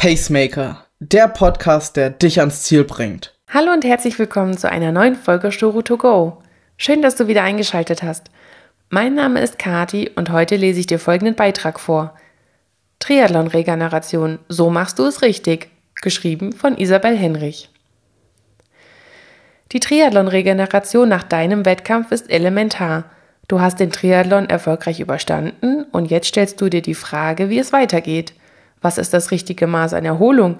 Pacemaker, der Podcast, der dich ans Ziel bringt. Hallo und herzlich willkommen zu einer neuen Folge Storo to go. Schön, dass du wieder eingeschaltet hast. Mein Name ist Kati und heute lese ich dir folgenden Beitrag vor. Triathlon-Regeneration, so machst du es richtig. Geschrieben von Isabel Henrich. Die Triathlon-Regeneration nach deinem Wettkampf ist elementar. Du hast den Triathlon erfolgreich überstanden und jetzt stellst du dir die Frage, wie es weitergeht. Was ist das richtige Maß an Erholung?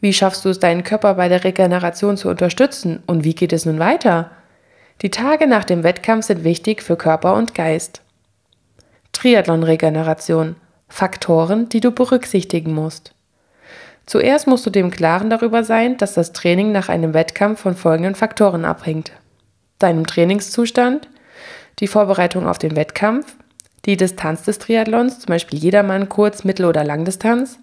Wie schaffst du es, deinen Körper bei der Regeneration zu unterstützen? Und wie geht es nun weiter? Die Tage nach dem Wettkampf sind wichtig für Körper und Geist. Triathlon-Regeneration. Faktoren, die du berücksichtigen musst. Zuerst musst du dem Klaren darüber sein, dass das Training nach einem Wettkampf von folgenden Faktoren abhängt. Deinem Trainingszustand, die Vorbereitung auf den Wettkampf, die Distanz des Triathlons, zum Beispiel Jedermann, Kurz-, Mittel- oder Langdistanz,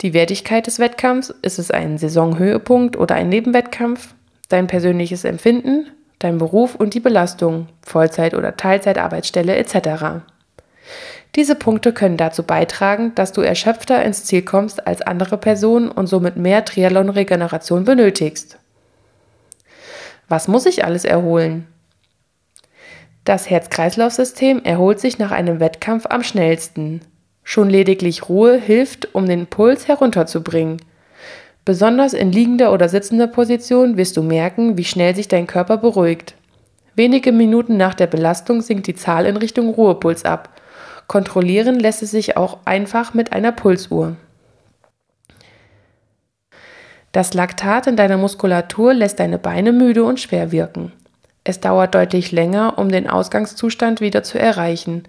die Wertigkeit des Wettkampfs, ist es ein Saisonhöhepunkt oder ein Nebenwettkampf, dein persönliches Empfinden, dein Beruf und die Belastung, Vollzeit- oder Teilzeitarbeitsstelle etc. Diese Punkte können dazu beitragen, dass du erschöpfter ins Ziel kommst als andere Personen und somit mehr Triathlon-Regeneration benötigst. Was muss ich alles erholen? Das Herz-Kreislauf-System erholt sich nach einem Wettkampf am schnellsten. Schon lediglich Ruhe hilft, um den Puls herunterzubringen. Besonders in liegender oder sitzender Position wirst du merken, wie schnell sich dein Körper beruhigt. Wenige Minuten nach der Belastung sinkt die Zahl in Richtung Ruhepuls ab. Kontrollieren lässt es sich auch einfach mit einer Pulsuhr. Das Laktat in deiner Muskulatur lässt deine Beine müde und schwer wirken. Es dauert deutlich länger, um den Ausgangszustand wieder zu erreichen.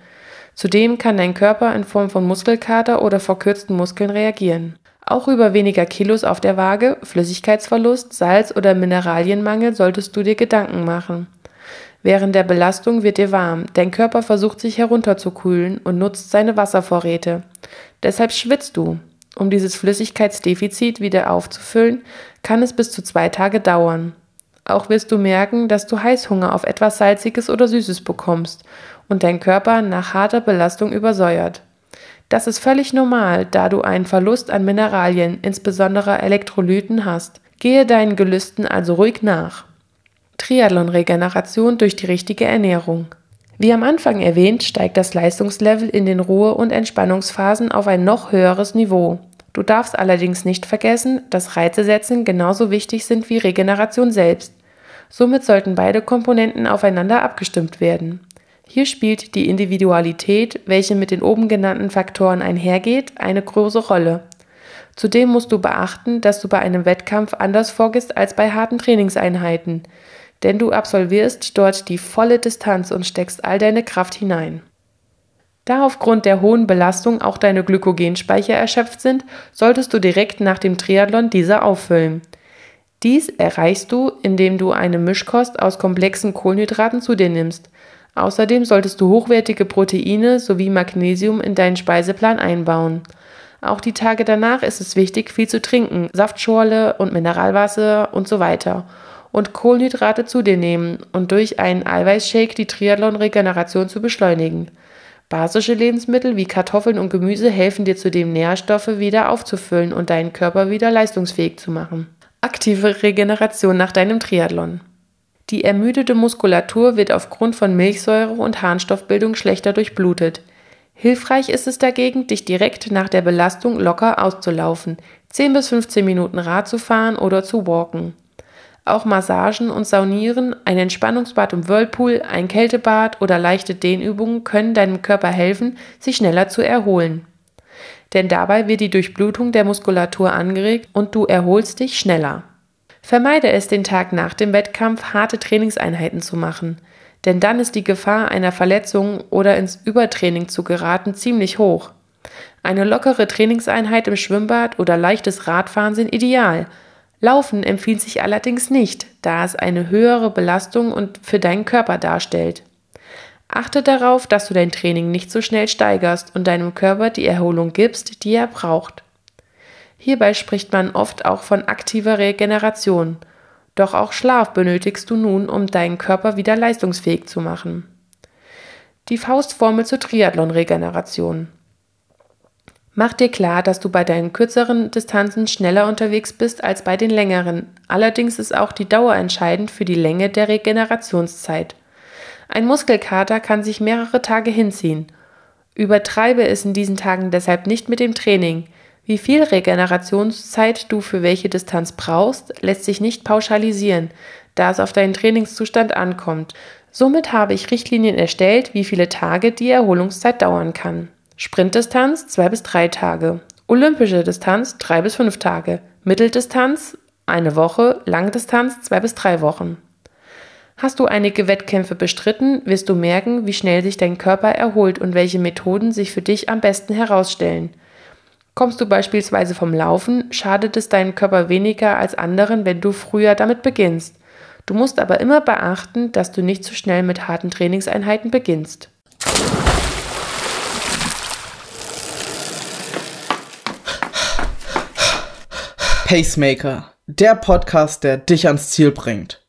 Zudem kann dein Körper in Form von Muskelkater oder verkürzten Muskeln reagieren. Auch über weniger Kilos auf der Waage, Flüssigkeitsverlust, Salz- oder Mineralienmangel solltest du dir Gedanken machen. Während der Belastung wird dir warm, dein Körper versucht sich herunterzukühlen und nutzt seine Wasservorräte. Deshalb schwitzt du. Um dieses Flüssigkeitsdefizit wieder aufzufüllen, kann es bis zu zwei Tage dauern. Auch wirst du merken, dass du Heißhunger auf etwas Salziges oder Süßes bekommst und dein Körper nach harter Belastung übersäuert. Das ist völlig normal, da du einen Verlust an Mineralien, insbesondere Elektrolyten, hast. Gehe deinen Gelüsten also ruhig nach. Triathlon-Regeneration durch die richtige Ernährung. Wie am Anfang erwähnt, steigt das Leistungslevel in den Ruhe- und Entspannungsphasen auf ein noch höheres Niveau. Du darfst allerdings nicht vergessen, dass Reize setzen genauso wichtig sind wie Regeneration selbst. Somit sollten beide Komponenten aufeinander abgestimmt werden. Hier spielt die Individualität, welche mit den oben genannten Faktoren einhergeht, eine große Rolle. Zudem musst du beachten, dass du bei einem Wettkampf anders vorgehst als bei harten Trainingseinheiten, denn du absolvierst dort die volle Distanz und steckst all deine Kraft hinein. Da aufgrund der hohen Belastung auch deine Glykogenspeicher erschöpft sind, solltest du direkt nach dem Triathlon diese auffüllen. Dies erreichst du, indem du eine Mischkost aus komplexen Kohlenhydraten zu dir nimmst. Außerdem solltest du hochwertige Proteine sowie Magnesium in deinen Speiseplan einbauen. Auch die Tage danach ist es wichtig, viel zu trinken, Saftschorle und Mineralwasser und so weiter. Und Kohlenhydrate zu dir nehmen und durch einen Eiweißshake die Triathlon-Regeneration zu beschleunigen. Basische Lebensmittel wie Kartoffeln und Gemüse helfen dir zudem Nährstoffe wieder aufzufüllen und deinen Körper wieder leistungsfähig zu machen. Aktive Regeneration nach deinem Triathlon. Die ermüdete Muskulatur wird aufgrund von Milchsäure und Harnstoffbildung schlechter durchblutet. Hilfreich ist es dagegen, dich direkt nach der Belastung locker auszulaufen, 10 bis 15 Minuten Rad zu fahren oder zu walken. Auch Massagen und Saunieren, ein Entspannungsbad im Whirlpool, ein Kältebad oder leichte Dehnübungen können deinem Körper helfen, sich schneller zu erholen denn dabei wird die Durchblutung der Muskulatur angeregt und du erholst dich schneller. Vermeide es, den Tag nach dem Wettkampf harte Trainingseinheiten zu machen, denn dann ist die Gefahr einer Verletzung oder ins Übertraining zu geraten ziemlich hoch. Eine lockere Trainingseinheit im Schwimmbad oder leichtes Radfahren sind ideal. Laufen empfiehlt sich allerdings nicht, da es eine höhere Belastung und für deinen Körper darstellt. Achte darauf, dass du dein Training nicht so schnell steigerst und deinem Körper die Erholung gibst, die er braucht. Hierbei spricht man oft auch von aktiver Regeneration. Doch auch Schlaf benötigst du nun, um deinen Körper wieder leistungsfähig zu machen. Die Faustformel zur Triathlon-Regeneration. Mach dir klar, dass du bei deinen kürzeren Distanzen schneller unterwegs bist als bei den längeren. Allerdings ist auch die Dauer entscheidend für die Länge der Regenerationszeit. Ein Muskelkater kann sich mehrere Tage hinziehen. Übertreibe es in diesen Tagen deshalb nicht mit dem Training. Wie viel Regenerationszeit du für welche Distanz brauchst, lässt sich nicht pauschalisieren, da es auf deinen Trainingszustand ankommt. Somit habe ich Richtlinien erstellt, wie viele Tage die Erholungszeit dauern kann. Sprintdistanz 2 bis 3 Tage, Olympische Distanz 3 bis 5 Tage, Mitteldistanz eine Woche, Langdistanz 2 bis 3 Wochen. Hast du einige Wettkämpfe bestritten, wirst du merken, wie schnell sich dein Körper erholt und welche Methoden sich für dich am besten herausstellen. Kommst du beispielsweise vom Laufen, schadet es deinem Körper weniger als anderen, wenn du früher damit beginnst. Du musst aber immer beachten, dass du nicht zu schnell mit harten Trainingseinheiten beginnst. Pacemaker, der Podcast, der dich ans Ziel bringt.